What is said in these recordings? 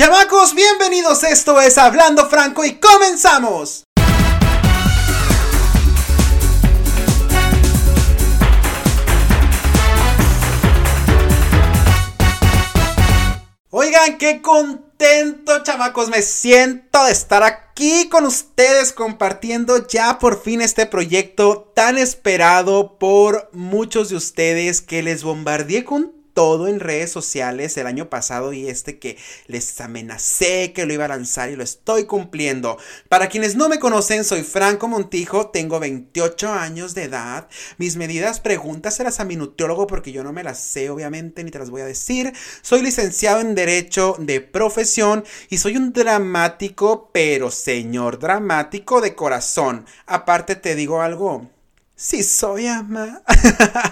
Chamacos, bienvenidos. Esto es Hablando Franco y comenzamos. Oigan, qué contento, chamacos, me siento de estar aquí con ustedes compartiendo ya por fin este proyecto tan esperado por muchos de ustedes que les bombardeé con todo en redes sociales el año pasado y este que les amenacé que lo iba a lanzar y lo estoy cumpliendo. Para quienes no me conocen, soy Franco Montijo, tengo 28 años de edad. Mis medidas, pregúntaselas a mi nutriólogo porque yo no me las sé, obviamente, ni te las voy a decir. Soy licenciado en Derecho de profesión y soy un dramático, pero señor dramático de corazón. Aparte, te digo algo. Sí, soy ama.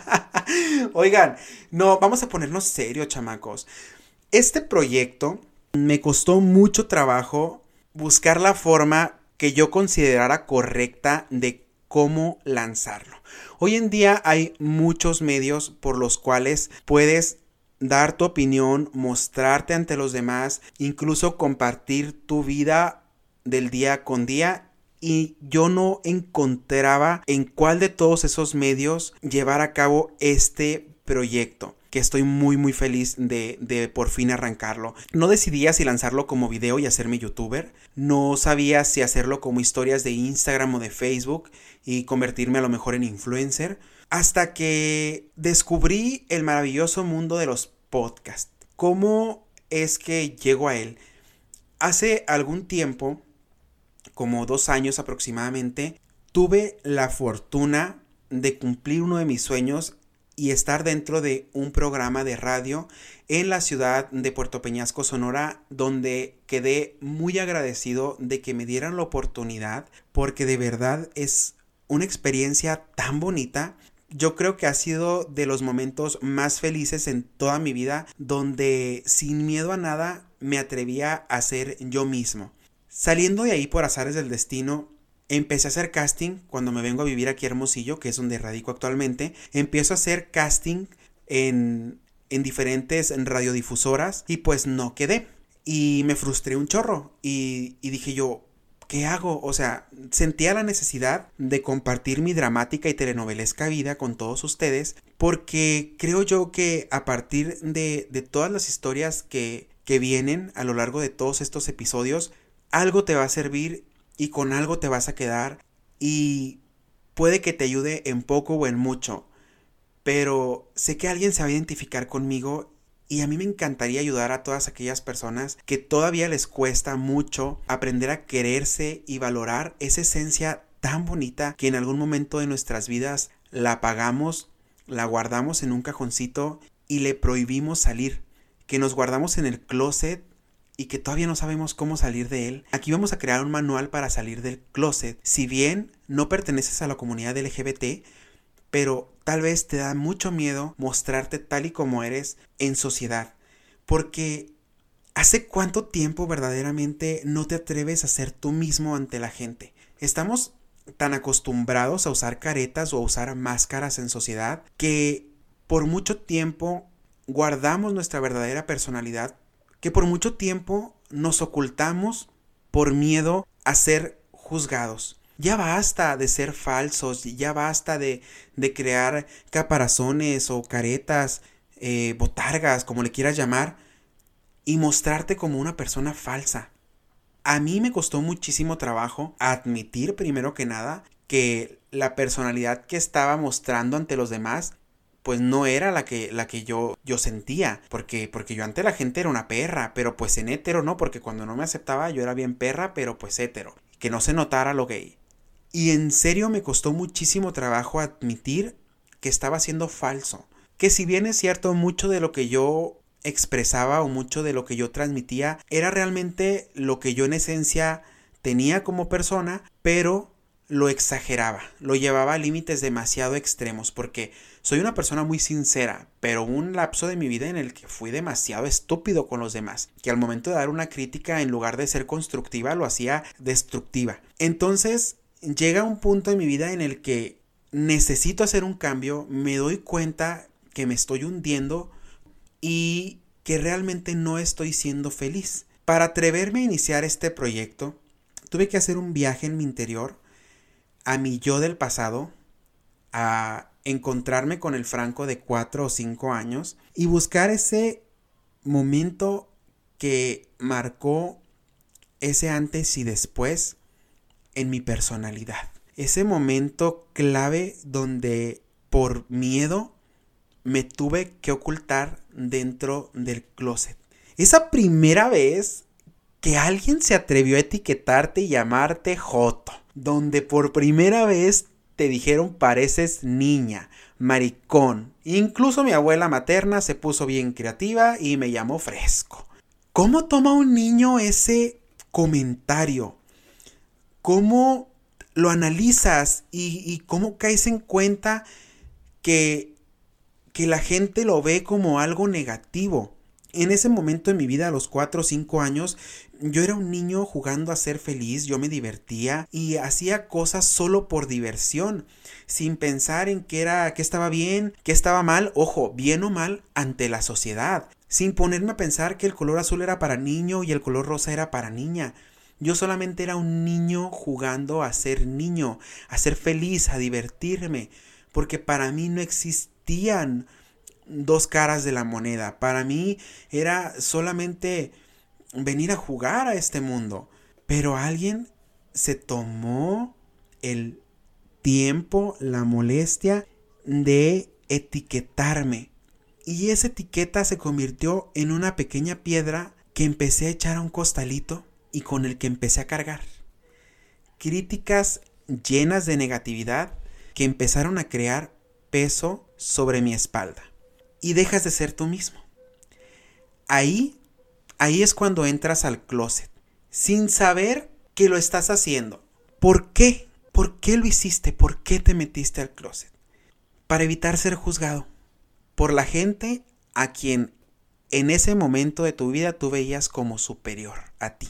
Oigan, no, vamos a ponernos serios, chamacos. Este proyecto me costó mucho trabajo buscar la forma que yo considerara correcta de cómo lanzarlo. Hoy en día hay muchos medios por los cuales puedes dar tu opinión, mostrarte ante los demás, incluso compartir tu vida del día con día y yo no encontraba en cuál de todos esos medios llevar a cabo este proyecto que estoy muy muy feliz de, por fin arrancarlo. No decidía si lanzarlo como video y hacerme youtuber, no sabía si hacerlo como historias de Instagram o de Facebook y convertirme a lo mejor en influencer, hasta que descubrí el maravilloso mundo de los podcasts. ¿Cómo es que llego a él? Hace algún tiempo como dos años aproximadamente, tuve la fortuna de cumplir uno de mis sueños y estar dentro de un programa de radio en la ciudad de Puerto Peñasco, Sonora, donde quedé muy agradecido de que me dieran la oportunidad, porque de verdad es una experiencia tan bonita. Yo creo que ha sido de los momentos más felices en toda mi vida, donde sin miedo a nada me atrevía a ser yo mismo. Saliendo de ahí por azares del destino, empecé a hacer casting cuando me vengo a vivir aquí a Hermosillo, que es donde radico actualmente. Empiezo a hacer casting en, en diferentes radiodifusoras y pues no quedé. Y me frustré un chorro y, y dije yo, ¿qué hago? O sea, sentía la necesidad de compartir mi dramática y telenovelesca vida con todos ustedes porque creo yo que a partir de, de todas las historias que, que vienen a lo largo de todos estos episodios, algo te va a servir y con algo te vas a quedar y puede que te ayude en poco o en mucho, pero sé que alguien se va a identificar conmigo y a mí me encantaría ayudar a todas aquellas personas que todavía les cuesta mucho aprender a quererse y valorar esa esencia tan bonita que en algún momento de nuestras vidas la apagamos, la guardamos en un cajoncito y le prohibimos salir, que nos guardamos en el closet y que todavía no sabemos cómo salir de él, aquí vamos a crear un manual para salir del closet. Si bien no perteneces a la comunidad LGBT, pero tal vez te da mucho miedo mostrarte tal y como eres en sociedad. Porque ¿hace cuánto tiempo verdaderamente no te atreves a ser tú mismo ante la gente? Estamos tan acostumbrados a usar caretas o a usar máscaras en sociedad que por mucho tiempo guardamos nuestra verdadera personalidad que por mucho tiempo nos ocultamos por miedo a ser juzgados. Ya basta de ser falsos, ya basta de, de crear caparazones o caretas, eh, botargas, como le quieras llamar, y mostrarte como una persona falsa. A mí me costó muchísimo trabajo admitir, primero que nada, que la personalidad que estaba mostrando ante los demás pues no era la que, la que yo, yo sentía, porque, porque yo ante la gente era una perra, pero pues en hétero no, porque cuando no me aceptaba yo era bien perra, pero pues hétero, que no se notara lo gay. Y en serio me costó muchísimo trabajo admitir que estaba siendo falso, que si bien es cierto mucho de lo que yo expresaba o mucho de lo que yo transmitía era realmente lo que yo en esencia tenía como persona, pero lo exageraba, lo llevaba a límites demasiado extremos, porque soy una persona muy sincera, pero un lapso de mi vida en el que fui demasiado estúpido con los demás, que al momento de dar una crítica en lugar de ser constructiva lo hacía destructiva. Entonces llega un punto en mi vida en el que necesito hacer un cambio, me doy cuenta que me estoy hundiendo y que realmente no estoy siendo feliz. Para atreverme a iniciar este proyecto, tuve que hacer un viaje en mi interior, a mi yo del pasado, a encontrarme con el Franco de cuatro o cinco años y buscar ese momento que marcó ese antes y después en mi personalidad. Ese momento clave donde por miedo me tuve que ocultar dentro del closet. Esa primera vez que alguien se atrevió a etiquetarte y llamarte Joto, donde por primera vez te dijeron pareces niña, maricón. Incluso mi abuela materna se puso bien creativa y me llamó fresco. ¿Cómo toma un niño ese comentario? ¿Cómo lo analizas y, cómo caes en cuenta que, que la gente lo ve como algo negativo? En ese momento de mi vida, a los 4 o 5 años, yo era un niño jugando a ser feliz, yo me divertía y hacía cosas solo por diversión, sin pensar en qué era, qué estaba bien, qué estaba mal, ojo, bien o mal ante la sociedad, sin ponerme a pensar que el color azul era para niño y el color rosa era para niña. Yo solamente era un niño jugando a ser niño, a ser feliz, a divertirme, porque para mí no existían dos caras de la moneda. Para mí era solamente venir a jugar a este mundo. Pero alguien se tomó el tiempo, la molestia de etiquetarme. Y esa etiqueta se convirtió en una pequeña piedra que empecé a echar a un costalito y con el que empecé a cargar. Críticas llenas de negatividad que empezaron a crear peso sobre mi espalda y dejas de ser tú mismo. Ahí, ahí es cuando entras al closet, sin saber que lo estás haciendo. ¿Por qué? ¿Por qué lo hiciste? ¿Por qué te metiste al closet? Para evitar ser juzgado por la gente a quien en ese momento de tu vida tú veías como superior a ti.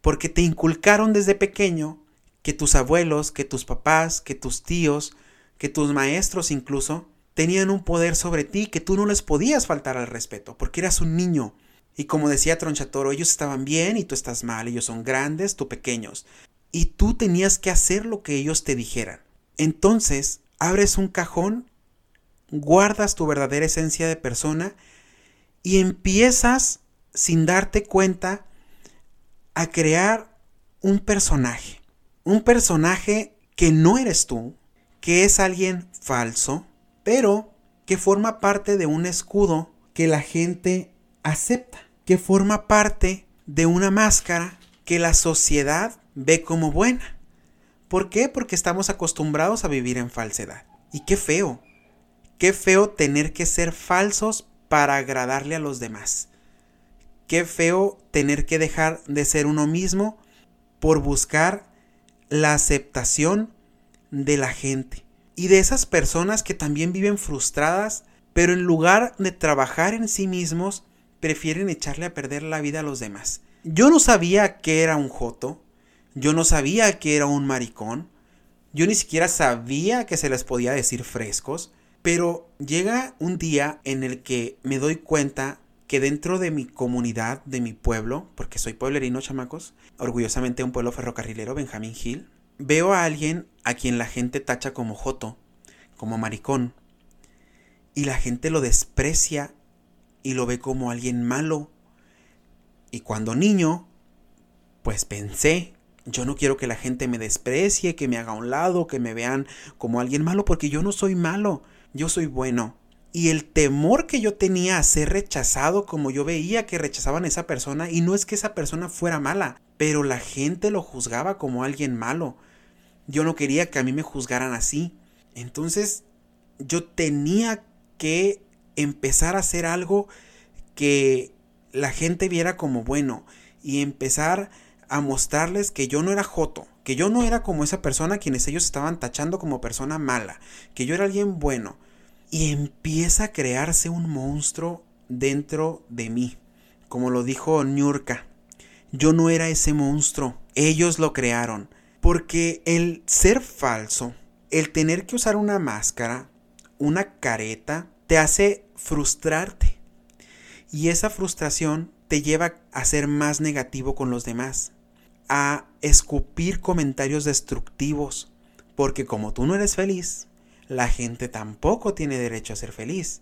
Porque te inculcaron desde pequeño que tus abuelos, que tus papás, que tus tíos, que tus maestros incluso tenían un poder sobre ti que tú no les podías faltar al respeto, porque eras un niño. Y como decía Tronchatoro, ellos estaban bien y tú estás mal, ellos son grandes, tú pequeños. Y tú tenías que hacer lo que ellos te dijeran. Entonces, abres un cajón, guardas tu verdadera esencia de persona y empiezas, sin darte cuenta, a crear un personaje. Un personaje que no eres tú, que es alguien falso, pero que forma parte de un escudo que la gente acepta, que forma parte de una máscara que la sociedad ve como buena. ¿Por qué? Porque estamos acostumbrados a vivir en falsedad. Y qué feo, qué feo tener que ser falsos para agradarle a los demás. Qué feo tener que dejar de ser uno mismo por buscar la aceptación de la gente y de esas personas que también viven frustradas, pero en lugar de trabajar en sí mismos, prefieren echarle a perder la vida a los demás. Yo no sabía que era un joto, yo no sabía que era un maricón, yo ni siquiera sabía que se les podía decir frescos, pero llega un día en el que me doy cuenta que dentro de mi comunidad, de mi pueblo, porque soy pueblerino, chamacos, orgullosamente un pueblo ferrocarrilero, Benjamín Hill, Veo a alguien a quien la gente tacha como joto, como maricón, y la gente lo desprecia y lo ve como alguien malo. Y cuando niño, pues pensé, yo no quiero que la gente me desprecie, que me haga a un lado, que me vean como alguien malo, porque yo no soy malo, yo soy bueno. Y el temor que yo tenía a ser rechazado como yo veía que rechazaban a esa persona, y no es que esa persona fuera mala, pero la gente lo juzgaba como alguien malo. Yo no quería que a mí me juzgaran así. Entonces yo tenía que empezar a hacer algo que la gente viera como bueno y empezar a mostrarles que yo no era joto, que yo no era como esa persona quienes ellos estaban tachando como persona mala, que yo era alguien bueno. Y empieza a crearse un monstruo dentro de mí. Como lo dijo Niurka, yo no era ese monstruo, ellos lo crearon. Porque el ser falso, el tener que usar una máscara, una careta, te hace frustrarte. Y esa frustración te lleva a ser más negativo con los demás, a escupir comentarios destructivos, porque como tú no eres feliz, la gente tampoco tiene derecho a ser feliz,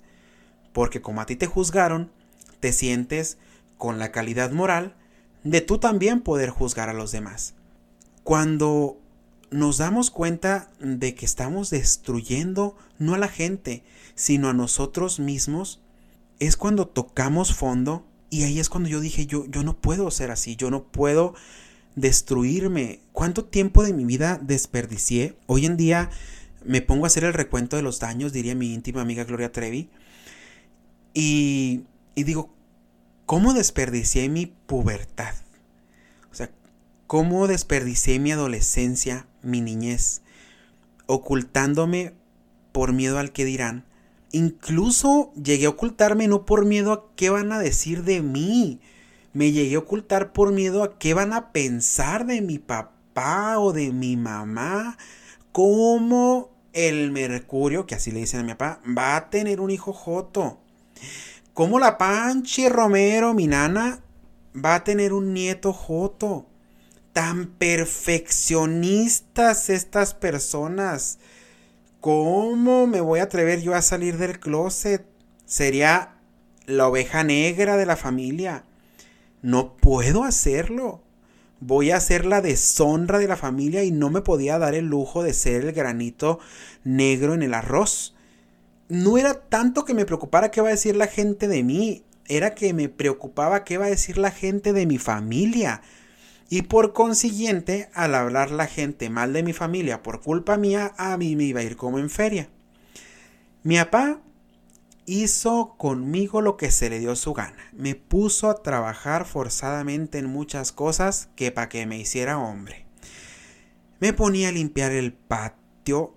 porque como a ti te juzgaron, te sientes con la calidad moral de tú también poder juzgar a los demás. Cuando nos damos cuenta de que estamos destruyendo no a la gente, sino a nosotros mismos, es cuando tocamos fondo y ahí es cuando yo dije, yo, yo no puedo ser así, yo no puedo destruirme. ¿Cuánto tiempo de mi vida desperdicié? Hoy en día me pongo a hacer el recuento de los daños, diría mi íntima amiga Gloria Trevi, y, y digo, ¿cómo desperdicié mi pubertad? ¿Cómo desperdicié mi adolescencia, mi niñez, ocultándome por miedo al que dirán? Incluso llegué a ocultarme no por miedo a qué van a decir de mí. Me llegué a ocultar por miedo a qué van a pensar de mi papá o de mi mamá. ¿Cómo el Mercurio, que así le dicen a mi papá, va a tener un hijo Joto? ¿Cómo la Panchi Romero, mi nana, va a tener un nieto Joto? Tan perfeccionistas estas personas. ¿Cómo me voy a atrever yo a salir del closet? Sería la oveja negra de la familia. No puedo hacerlo. Voy a ser la deshonra de la familia y no me podía dar el lujo de ser el granito negro en el arroz. No era tanto que me preocupara qué va a decir la gente de mí, era que me preocupaba qué va a decir la gente de mi familia. Y por consiguiente, al hablar la gente mal de mi familia por culpa mía, a mí me iba a ir como en feria. Mi papá hizo conmigo lo que se le dio su gana. Me puso a trabajar forzadamente en muchas cosas que para que me hiciera hombre. Me ponía a limpiar el patio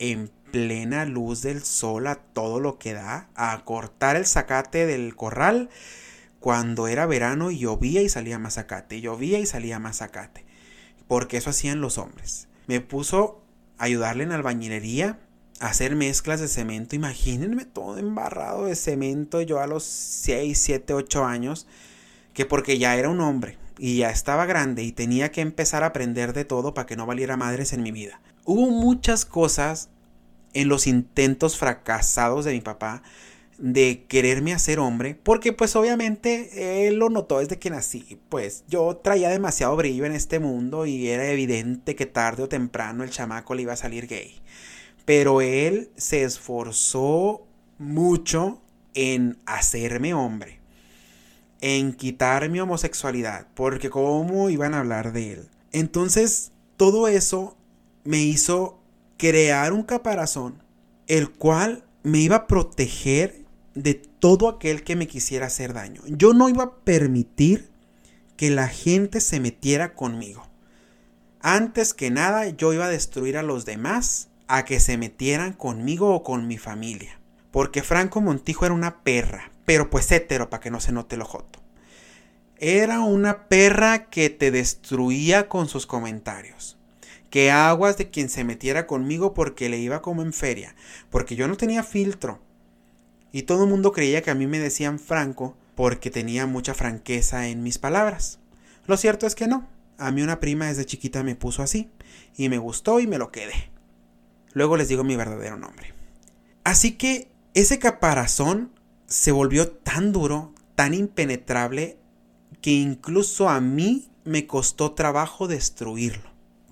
en plena luz del sol a todo lo que da, a cortar el zacate del corral cuando era verano llovía y salía más zacate, llovía y salía más zacate, porque eso hacían los hombres. Me puso a ayudarle en albañilería, a hacer mezclas de cemento, imagínense todo embarrado de cemento yo a los 6, 7, 8 años, que porque ya era un hombre y ya estaba grande y tenía que empezar a aprender de todo para que no valiera madres en mi vida. Hubo muchas cosas en los intentos fracasados de mi papá de quererme hacer hombre, porque pues obviamente él lo notó desde que nací, pues yo traía demasiado brillo en este mundo y era evidente que tarde o temprano el chamaco le iba a salir gay. Pero él se esforzó mucho en hacerme hombre, en quitar mi homosexualidad, porque cómo iban a hablar de él. Entonces, todo eso me hizo crear un caparazón, el cual me iba a proteger de todo aquel que me quisiera hacer daño. Yo no iba a permitir que la gente se metiera conmigo. Antes que nada, yo iba a destruir a los demás a que se metieran conmigo o con mi familia. Porque Franco Montijo era una perra, pero pues hétero para que no se note lo joto. Era una perra que te destruía con sus comentarios. Que aguas de quien se metiera conmigo porque le iba como en feria. Porque yo no tenía filtro. Y todo el mundo creía que a mí me decían Franco porque tenía mucha franqueza en mis palabras. Lo cierto es que no. A mí una prima desde chiquita me puso así. Y me gustó y me lo quedé. Luego les digo mi verdadero nombre. Así que ese caparazón se volvió tan duro, tan impenetrable, que incluso a mí me costó trabajo destruirlo.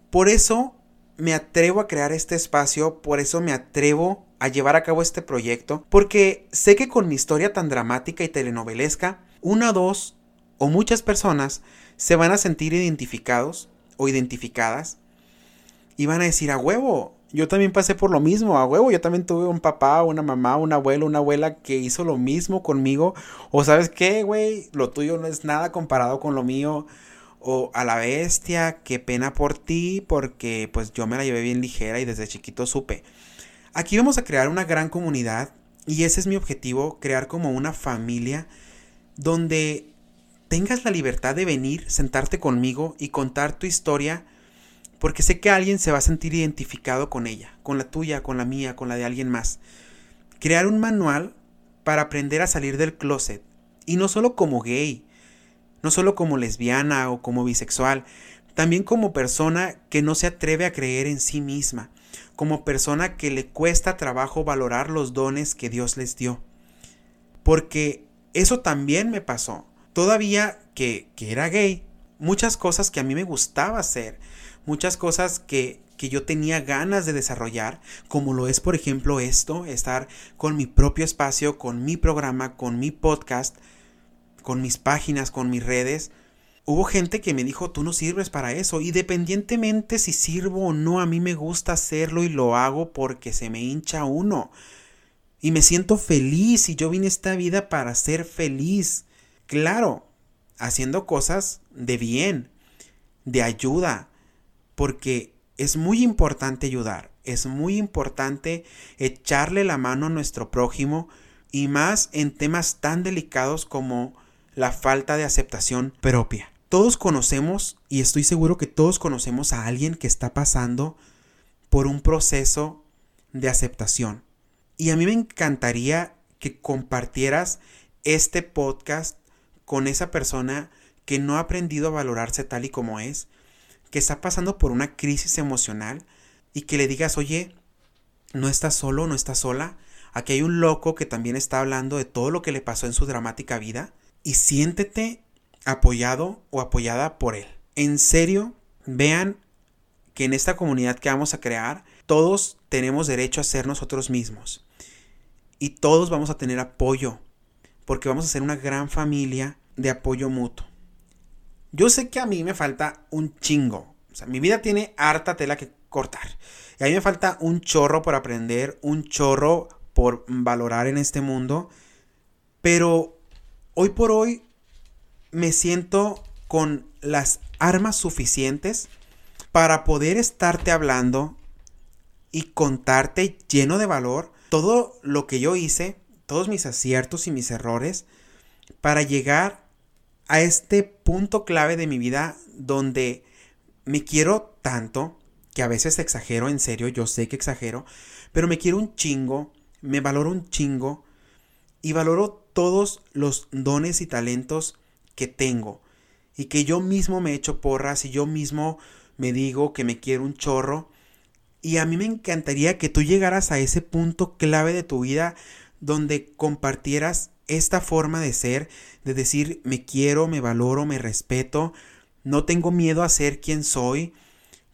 Por eso me atrevo a crear este espacio, por eso me atrevo a llevar a cabo este proyecto, porque sé que con mi historia tan dramática y telenovelesca, una, dos o muchas personas se van a sentir identificados o identificadas y van a decir a huevo. Yo también pasé por lo mismo, a huevo. Yo también tuve un papá, una mamá, un abuelo, una abuela que hizo lo mismo conmigo. O sabes qué, güey, lo tuyo no es nada comparado con lo mío o a la bestia, qué pena por ti, porque pues yo me la llevé bien ligera y desde chiquito supe. Aquí vamos a crear una gran comunidad y ese es mi objetivo, crear como una familia donde tengas la libertad de venir, sentarte conmigo y contar tu historia, porque sé que alguien se va a sentir identificado con ella, con la tuya, con la mía, con la de alguien más. Crear un manual para aprender a salir del closet Y no solo como gay, no solo como lesbiana o como bisexual, también como persona que no se atreve a creer en sí misma, como persona que le cuesta trabajo valorar los dones que Dios les dio. Porque eso también me pasó. Todavía que, que era gay, muchas cosas que a mí me gustaba hacer, muchas cosas que, que yo tenía ganas de desarrollar, como lo es por ejemplo esto, estar con mi propio espacio, con mi programa, con mi podcast, con mis páginas, con mis redes. Hubo gente que me dijo, tú no sirves para eso, y dependientemente si sirvo o no, a mí me gusta hacerlo y lo hago porque se me hincha uno. Y me siento feliz y yo vine a esta vida para ser feliz. Claro, haciendo cosas de bien, de ayuda, porque es muy importante ayudar, es muy importante echarle la mano a nuestro prójimo y más en temas tan delicados como la falta de aceptación propia. Todos conocemos, y estoy seguro que todos conocemos a alguien que está pasando por un proceso de aceptación. Y a mí me encantaría que compartieras este podcast con esa persona que no ha aprendido a valorarse tal y como es, que está pasando por una crisis emocional y que le digas, oye, no estás solo, no estás sola, aquí hay un loco que también está hablando de todo lo que le pasó en su dramática vida y siéntete apoyado o apoyada por él. En serio, vean que en esta comunidad que vamos a crear, todos tenemos derecho a ser nosotros mismos. Y todos vamos a tener apoyo, porque vamos a ser una gran familia de apoyo mutuo. Yo sé que a mí me falta un chingo. O sea, mi vida tiene harta tela que cortar. Y a mí me falta un chorro por aprender, un chorro por valorar en este mundo. Pero hoy por hoy me siento con las armas suficientes para poder estarte hablando y contarte lleno de valor todo lo que yo hice, todos mis aciertos y mis errores, para llegar a este punto clave de mi vida donde me quiero tanto, que a veces exagero, en serio, yo sé que exagero, pero me quiero un chingo, me valoro un chingo y valoro todos los dones y talentos que tengo. Y que yo mismo me echo porras y yo mismo me digo que me quiero un chorro. Y a mí me encantaría que tú llegaras a ese punto clave de tu vida donde compartieras esta forma de ser, de decir me quiero, me valoro, me respeto, no tengo miedo a ser quien soy,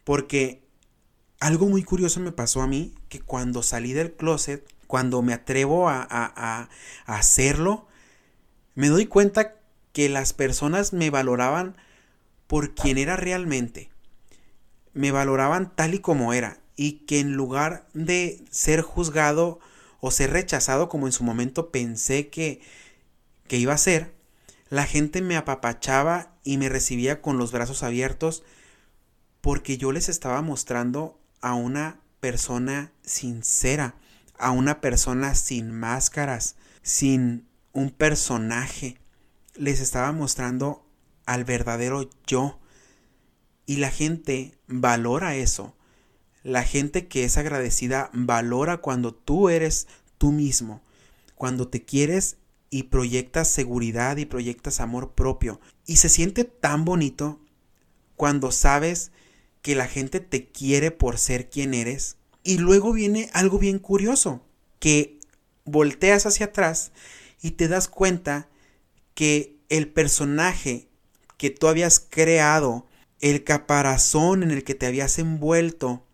porque algo muy curioso me pasó a mí, que cuando salí del closet, cuando me atrevo a, a, a hacerlo, me doy cuenta que las personas me valoraban por quien era realmente. Me valoraban tal y como era. Y que en lugar de ser juzgado o ser rechazado como en su momento pensé que, que iba a ser, la gente me apapachaba y me recibía con los brazos abiertos porque yo les estaba mostrando a una persona sincera, a una persona sin máscaras, sin un personaje. Les estaba mostrando al verdadero yo. Y la gente valora eso. La gente que es agradecida valora cuando tú eres tú mismo, cuando te quieres y proyectas seguridad y proyectas amor propio. Y se siente tan bonito cuando sabes que la gente te quiere por ser quien eres. Y luego viene algo bien curioso, que volteas hacia atrás y te das cuenta que el personaje que tú habías creado, el caparazón en el que te habías envuelto,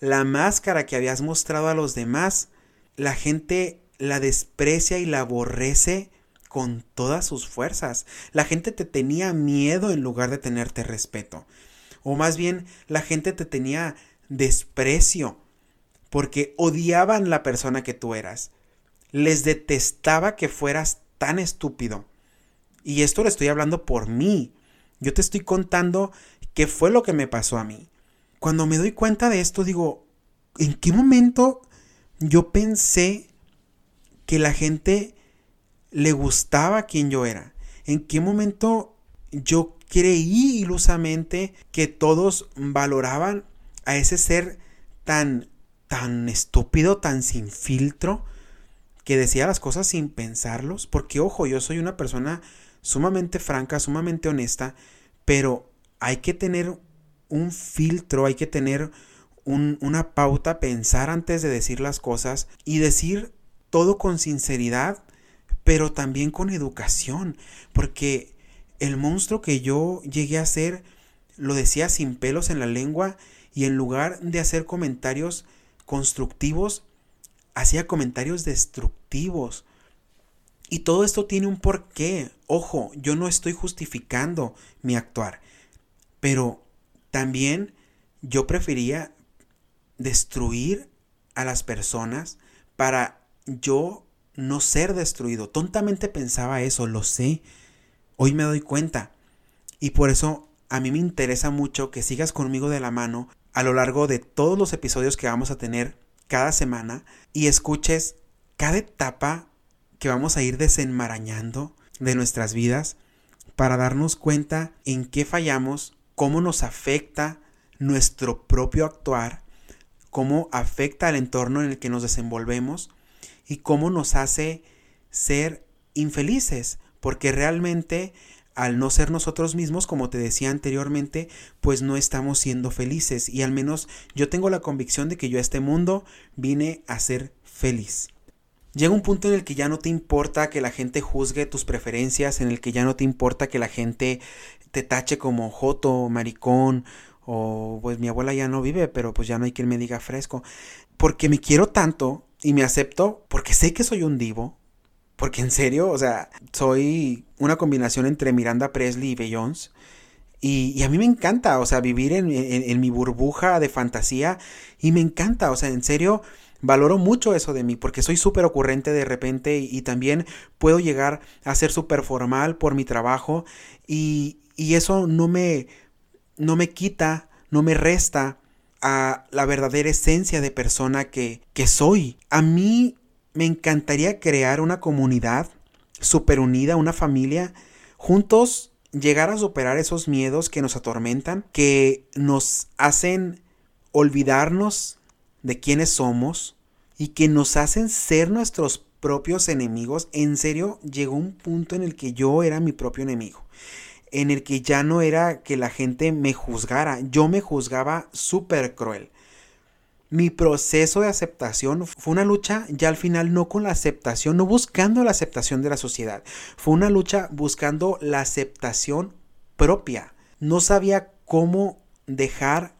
la máscara que habías mostrado a los demás, la gente la desprecia y la aborrece con todas sus fuerzas. La gente te tenía miedo en lugar de tenerte respeto. O más bien, la gente te tenía desprecio porque odiaban la persona que tú eras. Les detestaba que fueras tan estúpido. Y esto lo estoy hablando por mí. Yo te estoy contando qué fue lo que me pasó a mí cuando me doy cuenta de esto, digo, ¿en qué momento yo pensé que la gente le gustaba quien yo era? ¿En qué momento yo creí ilusamente que todos valoraban a ese ser tan tan estúpido, tan sin filtro, que decía las cosas sin pensarlos, porque ojo, yo soy una persona sumamente franca, sumamente honesta, pero hay que tener un filtro, hay que tener una pauta, pensar antes de decir las cosas y decir todo con sinceridad, pero también con educación, porque el monstruo que yo llegué a ser lo decía sin pelos en la lengua y en lugar de hacer comentarios constructivos, hacía comentarios destructivos. Y todo esto tiene un porqué. Ojo, yo no estoy justificando mi actuar, pero también yo prefería destruir a las personas para yo no ser destruido. Tontamente pensaba eso, lo sé. Hoy me doy cuenta. Y por eso a mí me interesa mucho que sigas conmigo de la mano a lo largo de todos los episodios que vamos a tener cada semana y escuches cada etapa que vamos a ir desenmarañando de nuestras vidas para darnos cuenta en qué fallamos, cómo nos afecta nuestro propio actuar, cómo afecta al entorno en el que nos desenvolvemos y cómo nos hace ser infelices, porque realmente al no ser nosotros mismos, como te decía anteriormente, pues no estamos siendo felices. Y al menos yo tengo la convicción de que yo a este mundo vine a ser feliz. Llega un punto en el que ya no te importa que la gente juzgue tus preferencias, en el que ya no te importa que la gente te tache como joto, maricón, o pues mi abuela ya no vive, pero pues ya no hay quien me diga fresco. Porque me quiero tanto y me acepto porque sé que soy un divo, porque en serio, o sea, soy una combinación entre Miranda Presley y Beyoncé. Y, a mí me encanta, o sea, vivir en, en, mi burbuja de fantasía. Y me encanta, o sea, en serio, valoro mucho eso de mí, porque soy súper ocurrente de repente y, también puedo llegar a ser súper formal por mi trabajo. Y, y eso no me, no me quita, no me resta a la verdadera esencia de persona que, que soy. A mí me encantaría crear una comunidad súper unida, una familia, juntos llegar a superar esos miedos que nos atormentan, que nos hacen olvidarnos de quiénes somos y que nos hacen ser nuestros propios enemigos. En serio, llegó un punto en el que yo era mi propio enemigo. En el que ya no era que la gente me juzgara, yo me juzgaba súper cruel mi proceso de aceptación fue una lucha ya al final no con la aceptación, no buscando la aceptación de la sociedad, fue una lucha buscando la aceptación propia. No sabía cómo dejar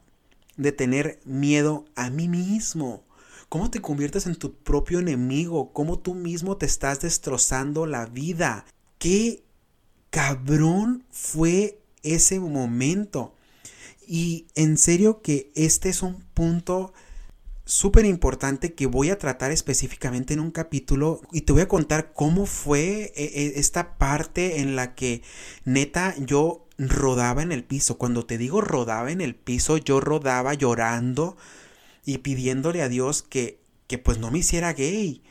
de tener miedo a mí mismo. ¿Cómo te conviertes en tu propio enemigo? ¿Cómo tú mismo te estás destrozando la vida? ¿Qué cabrón fue ese momento? Y en serio que este es un punto súper importante que voy a tratar específicamente en un capítulo y te voy a contar cómo fue eh, eh, esta parte en la que neta yo rodaba en el piso. Cuando te digo rodaba en el piso, yo rodaba llorando y pidiéndole a Dios que, que pues no me hiciera gay,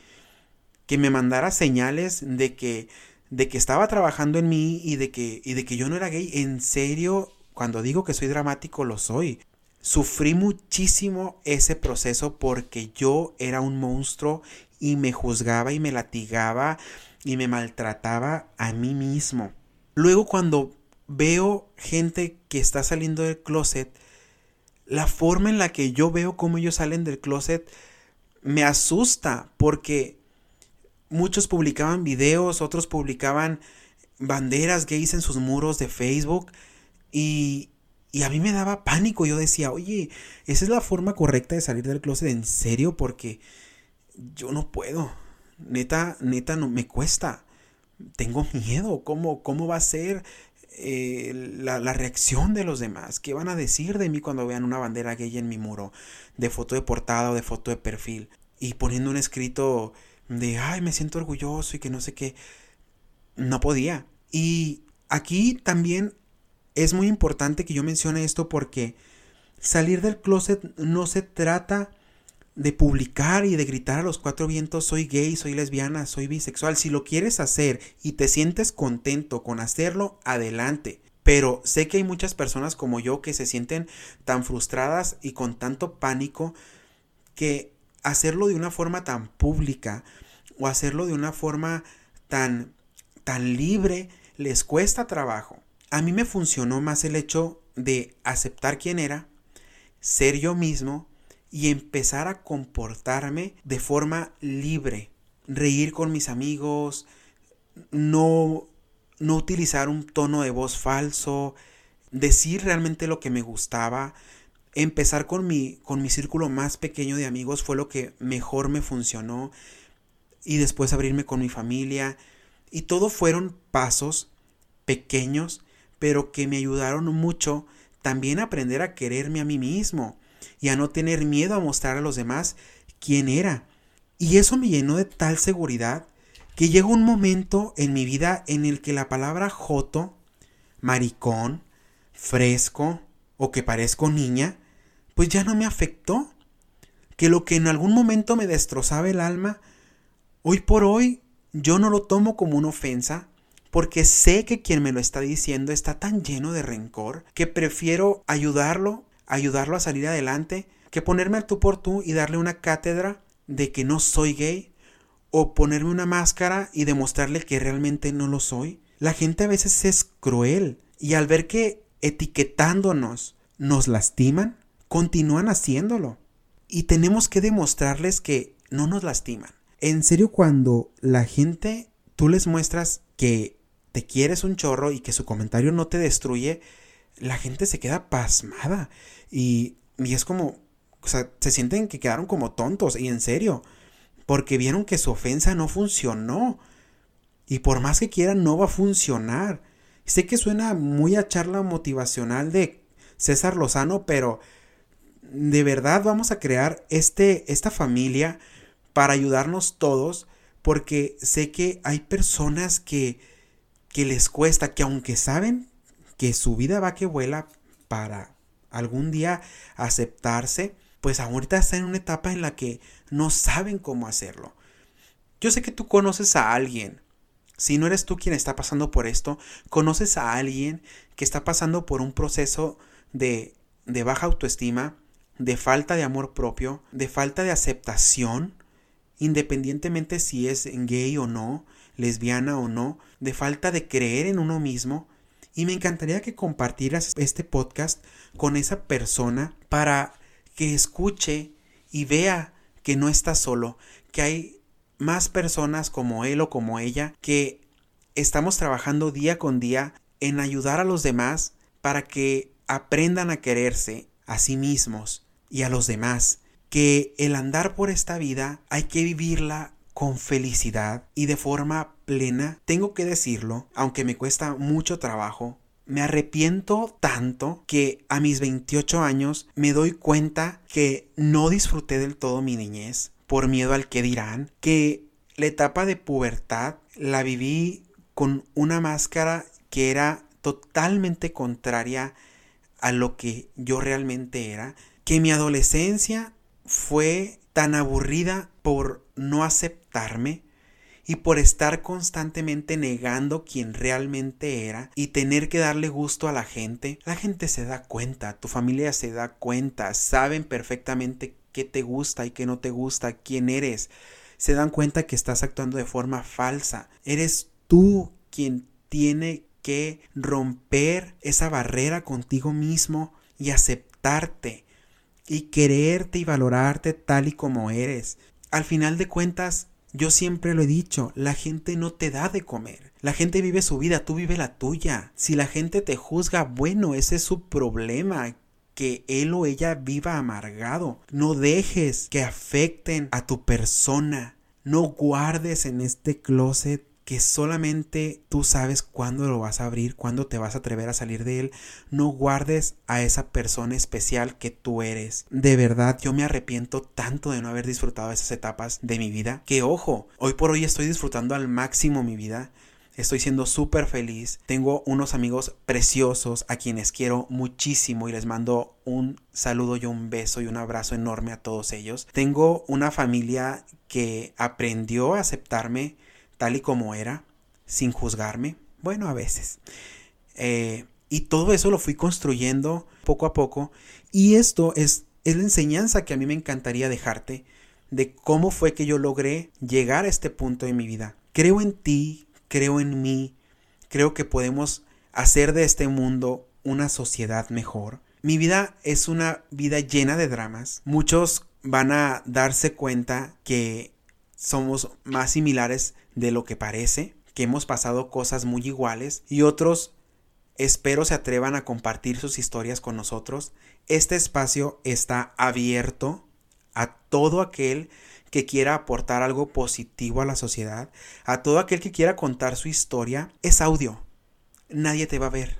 que me mandara señales de que de que estaba trabajando en mí y de que y de que yo no era gay. En serio, cuando digo que soy dramático lo soy. Sufrí muchísimo ese proceso porque yo era un monstruo y me juzgaba y me latigaba y me maltrataba a mí mismo. Luego cuando veo gente que está saliendo del closet, la forma en la que yo veo cómo ellos salen del closet me asusta porque muchos publicaban videos, otros publicaban banderas gays en sus muros de Facebook y, y a mí me daba pánico. Yo decía, oye, esa es la forma correcta de salir del closet en serio porque yo no puedo. Neta, neta, no me cuesta. Tengo miedo. ¿Cómo, cómo va a ser eh, la, la, reacción de los demás? ¿Qué van a decir de mí cuando vean una bandera gay en mi muro? De foto de portada o de foto de perfil. Y poniendo un escrito de, ay, me siento orgulloso y que no sé qué. No podía. Y aquí también es muy importante que yo mencione esto porque salir del closet no se trata de publicar y de gritar a los cuatro vientos soy gay, soy lesbiana, soy bisexual. Si lo quieres hacer y te sientes contento con hacerlo, adelante. Pero sé que hay muchas personas como yo que se sienten tan frustradas y con tanto pánico que hacerlo de una forma tan pública o hacerlo de una forma tan, tan libre les cuesta trabajo. A mí me funcionó más el hecho de aceptar quién era, ser yo mismo y empezar a comportarme de forma libre. Reír con mis amigos, no, no utilizar un tono de voz falso, decir realmente lo que me gustaba. Empezar con mi, con mi círculo más pequeño de amigos fue lo que mejor me funcionó. Y después abrirme con mi familia. Y todo fueron pasos pequeños, pero que me ayudaron mucho también a aprender a quererme a mí mismo y a no tener miedo a mostrar a los demás quién era. Y eso me llenó de tal seguridad que llegó un momento en mi vida en el que la palabra joto, maricón, fresco o que parezco niña, pues ya no me afectó. Que lo que en algún momento me destrozaba el alma, hoy por hoy yo no lo tomo como una ofensa, porque sé que quien me lo está diciendo está tan lleno de rencor que prefiero ayudarlo, ayudarlo a salir adelante, que ponerme al tú por tú y darle una cátedra de que no soy gay, o ponerme una máscara y demostrarle que realmente no lo soy. La gente a veces es cruel y al ver que etiquetándonos nos lastiman, continúan haciéndolo. Y tenemos que demostrarles que no nos lastiman. En serio, cuando la gente, tú les muestras que te quieres un chorro y que su comentario no te destruye, la gente se queda pasmada. Y, y es como, o sea, se sienten que quedaron como tontos. Y en serio, porque vieron que su ofensa no funcionó. Y por más que quieran, no va a funcionar. Sé que suena muy a charla motivacional de César Lozano, pero de verdad vamos a crear este, esta familia para ayudarnos todos, porque sé que hay personas que que les cuesta, que aunque saben que su vida va que vuela para algún día aceptarse, pues ahorita están en una etapa en la que no saben cómo hacerlo. Yo sé que tú conoces a alguien. Si no eres tú quien está pasando por esto, conoces a alguien que está pasando por un proceso de, de baja autoestima, de falta de amor propio, de falta de aceptación, independientemente si es gay o no, lesbiana o no, de falta de creer en uno mismo. Y me encantaría que compartieras este podcast con esa persona para que escuche y vea que no está solo, que hay más personas como él o como ella que estamos trabajando día con día en ayudar a los demás para que aprendan a quererse a sí mismos y a los demás, que el andar por esta vida hay que vivirla con felicidad y de forma plena, tengo que decirlo, aunque me cuesta mucho trabajo, me arrepiento tanto que a mis 28 años me doy cuenta que no disfruté del todo mi niñez por miedo al que dirán, que la etapa de pubertad la viví con una máscara que era totalmente contraria a lo que yo realmente era, que mi adolescencia fue tan aburrida por no y por estar constantemente negando quién realmente era y tener que darle gusto a la gente, la gente se da cuenta, tu familia se da cuenta, saben perfectamente qué te gusta y qué no te gusta, quién eres, se dan cuenta que estás actuando de forma falsa, eres tú quien tiene que romper esa barrera contigo mismo y aceptarte y quererte y valorarte tal y como eres. Al final de cuentas, yo siempre lo he dicho, la gente no te da de comer. La gente vive su vida, tú vive la tuya. Si la gente te juzga, bueno, ese es su problema que él o ella viva amargado. No dejes que afecten a tu persona. No guardes en este closet que solamente tú sabes cuándo lo vas a abrir, cuándo te vas a atrever a salir de él. No guardes a esa persona especial que tú eres. De verdad, yo me arrepiento tanto de no haber disfrutado esas etapas de mi vida. Que ojo, hoy por hoy estoy disfrutando al máximo mi vida. Estoy siendo súper feliz. Tengo unos amigos preciosos a quienes quiero muchísimo y les mando un saludo y un beso y un abrazo enorme a todos ellos. Tengo una familia que aprendió a aceptarme tal y como era, sin juzgarme, bueno, a veces. Eh, y todo eso lo fui construyendo poco a poco. Y esto es, es la enseñanza que a mí me encantaría dejarte. de cómo fue que yo logré llegar a este punto de mi vida. Creo en ti, creo en mí, creo que podemos hacer de este mundo una sociedad mejor. Mi vida es una vida llena de dramas. Muchos van a darse cuenta que somos más similares de lo que parece, que hemos pasado cosas muy iguales y otros espero se atrevan a compartir sus historias con nosotros. Este espacio está abierto a todo aquel que quiera aportar algo positivo a la sociedad, a todo aquel que quiera contar su historia. Es audio. Nadie te va a ver.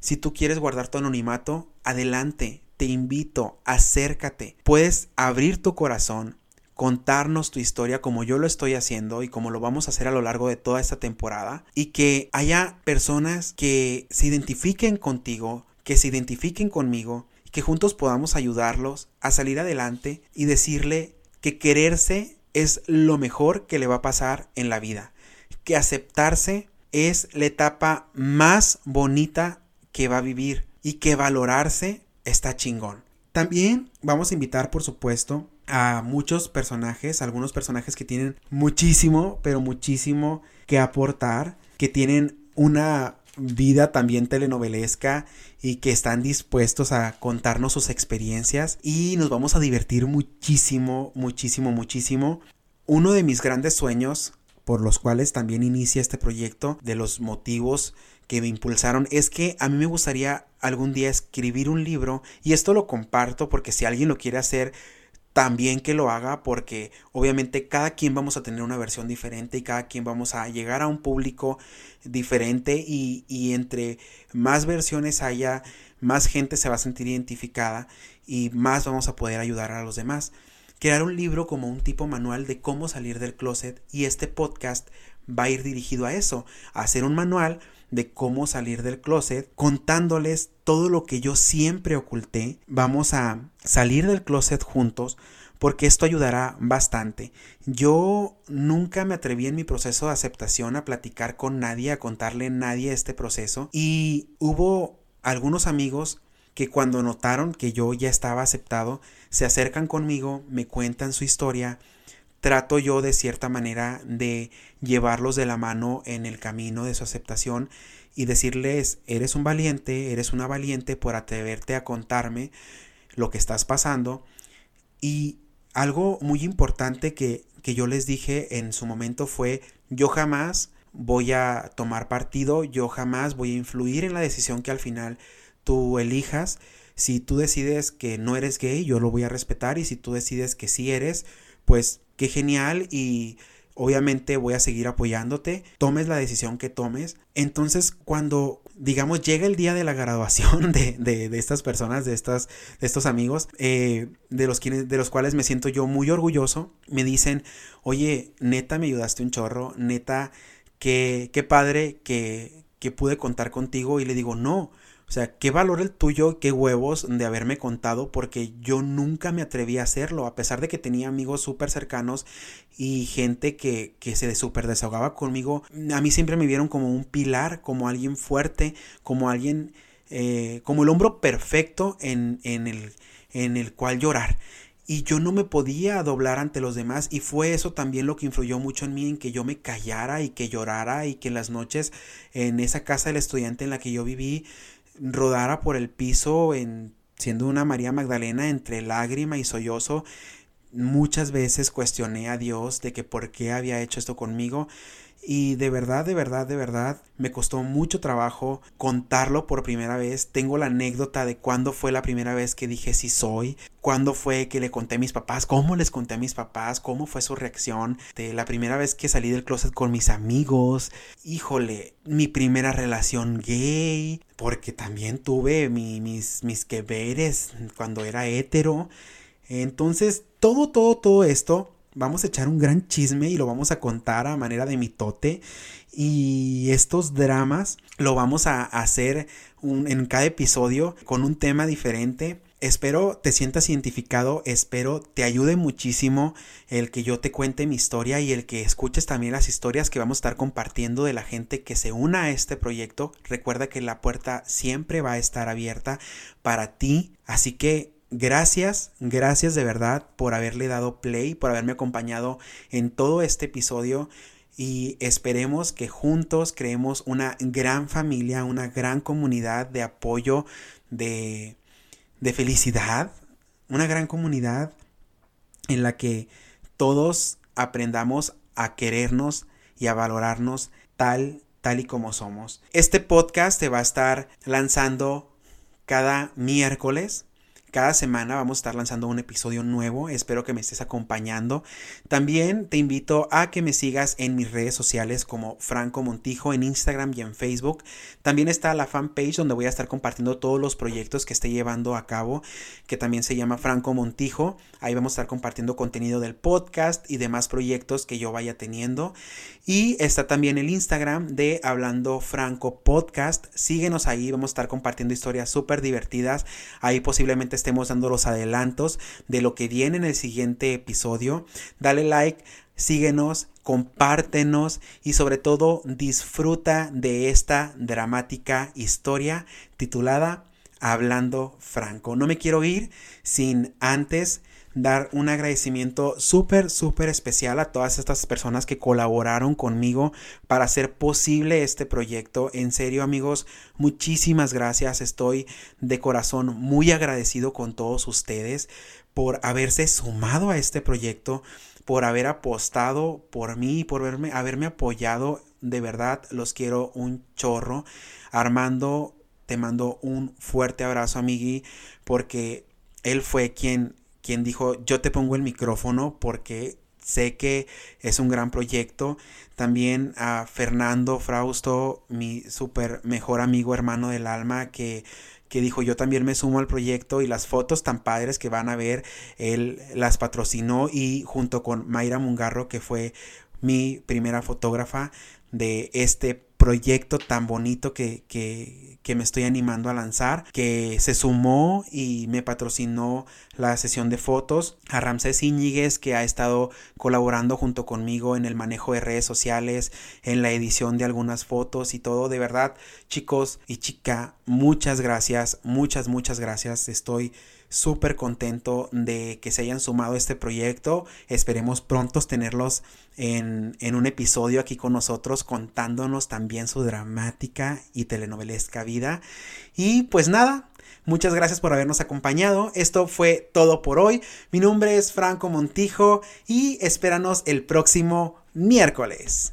Si tú quieres guardar tu anonimato, adelante. Te invito, acércate. Puedes abrir tu corazón, contarnos tu historia como yo lo estoy haciendo y como lo vamos a hacer a lo largo de toda esta temporada y que haya personas que se identifiquen contigo, que se identifiquen conmigo y que juntos podamos ayudarlos a salir adelante y decirle que quererse es lo mejor que le va a pasar en la vida, que aceptarse es la etapa más bonita que va a vivir y que valorarse está chingón. También vamos a invitar, por supuesto, a muchos personajes, algunos personajes que tienen muchísimo, pero muchísimo que aportar, que tienen una vida también telenovelesca y que están dispuestos a contarnos sus experiencias y nos vamos a divertir muchísimo, muchísimo, muchísimo. Uno de mis grandes sueños por los cuales también inicia este proyecto, de los motivos que me impulsaron es que a mí me gustaría algún día escribir un libro y esto lo comparto porque si alguien lo quiere hacer también que lo haga porque obviamente cada quien vamos a tener una versión diferente y cada quien vamos a llegar a un público diferente y, y entre más versiones haya más gente se va a sentir identificada y más vamos a poder ayudar a los demás. Crear un libro como un tipo manual de cómo salir del closet y este podcast va a ir dirigido a eso, a hacer un manual de cómo salir del closet, contándoles todo lo que yo siempre oculté. Vamos a salir del closet juntos porque esto ayudará bastante. Yo nunca me atreví en mi proceso de aceptación a platicar con nadie, a contarle a nadie este proceso y hubo algunos amigos que cuando notaron que yo ya estaba aceptado, se acercan conmigo, me cuentan su historia, trato yo de cierta manera de llevarlos de la mano en el camino de su aceptación y decirles, eres un valiente, eres una valiente por atreverte a contarme lo que estás pasando. Y algo muy importante que, que yo les dije en su momento fue, yo jamás voy a tomar partido, yo jamás voy a influir en la decisión que al final tú elijas. Si tú decides que no eres gay, yo lo voy a respetar y si tú decides que sí eres, pues qué genial y obviamente voy a seguir apoyándote, tomes la decisión que tomes. Entonces, cuando, digamos, llega el día de la graduación de, de, estas personas, de, estas, de estos amigos, eh, de, los quienes, de los cuales me siento yo muy orgulloso, me dicen, oye, neta, me ayudaste un chorro, neta, qué, qué padre que, que pude contar contigo. Y le digo, no, o sea, qué valor el tuyo, qué huevos de haberme contado, porque yo nunca me atreví a hacerlo, a pesar de que tenía amigos súper cercanos y gente que, que se súper desahogaba conmigo. A mí siempre me vieron como un pilar, como alguien fuerte, como alguien, eh, como el hombro perfecto en, en, el, en el cual llorar y yo no me podía doblar ante los demás y fue eso también lo que influyó mucho en mí en que yo me callara y que llorara y que en las noches en esa casa del estudiante en la que yo viví rodara por el piso en siendo una María Magdalena entre lágrima y sollozo. Muchas veces cuestioné a Dios de que por qué había hecho esto conmigo y de verdad, de verdad, de verdad, me costó mucho trabajo contarlo por primera vez. Tengo la anécdota de cuándo fue la primera vez que dije sí soy, cuándo fue que le conté a mis papás, cómo les conté a mis papás, cómo fue su reacción, de la primera vez que salí del closet con mis amigos, híjole, mi primera relación gay, porque también tuve mis, mis que veres cuando era hetero. Entonces, todo, todo, todo esto vamos a echar un gran chisme y lo vamos a contar a manera de mitote. Y estos dramas lo vamos a hacer en cada episodio con un tema diferente. Espero te sientas identificado, espero te ayude muchísimo el que yo te cuente mi historia y el que escuches también las historias que vamos a estar compartiendo de la gente que se una a este proyecto. Recuerda que la puerta siempre va a estar abierta para ti, así que gracias, gracias de verdad por haberle dado play, por haberme acompañado en todo este episodio y esperemos que juntos creemos una gran familia, una gran comunidad de apoyo, de, de felicidad, una gran comunidad en la que todos aprendamos a querernos y a valorarnos tal, tal y como somos. Este podcast te va a estar lanzando cada miércoles cada semana vamos a estar lanzando un episodio nuevo. Espero que me estés acompañando. También te invito a que me sigas en mis redes sociales como Franco Montijo en Instagram y en Facebook. También está la fanpage donde voy a estar compartiendo todos los proyectos que esté llevando a cabo, que también se llama Franco Montijo. Ahí vamos a estar compartiendo contenido del podcast y demás proyectos que yo vaya teniendo. Y está también el Instagram de Hablando Franco Podcast. Síguenos ahí, vamos a estar compartiendo historias súper divertidas. Ahí posiblemente estemos dando los adelantos de lo que viene en el siguiente episodio. Dale like, síguenos, compártenos y sobre todo disfruta de esta dramática historia titulada Hablando Franco. No me quiero ir sin antes dar un agradecimiento súper, súper especial a todas estas personas que colaboraron conmigo para hacer posible este proyecto. En serio, amigos, muchísimas gracias. Estoy de corazón muy agradecido con todos ustedes por haberse sumado a este proyecto, por haber apostado por mí, por haberme, haberme apoyado. De verdad, los quiero un chorro. Armando, te mando un fuerte abrazo, amigui, porque él fue quien quien dijo, yo te pongo el micrófono porque sé que es un gran proyecto. También a Fernando Frausto, mi súper mejor amigo, hermano del alma, que, que dijo, yo también me sumo al proyecto y las fotos tan padres que van a ver, él las patrocinó y junto con Mayra Mungarro, que fue mi primera fotógrafa de este proyecto tan bonito que, que, me estoy animando a lanzar, que se sumó y me patrocinó la sesión de fotos, a Ramsés Íñiguez que ha estado colaborando junto conmigo en el manejo de redes sociales, en la edición de algunas fotos y todo, de verdad chicos y chica, muchas gracias, muchas, muchas gracias, estoy súper contento de que se hayan sumado a este proyecto. Esperemos pronto tenerlos en, en, un episodio aquí con nosotros contándonos también su dramática y telenovelesca vida. Y pues nada, Muchas gracias por habernos acompañado. Esto fue todo por hoy. Mi nombre es Franco Montijo y espéranos el próximo miércoles.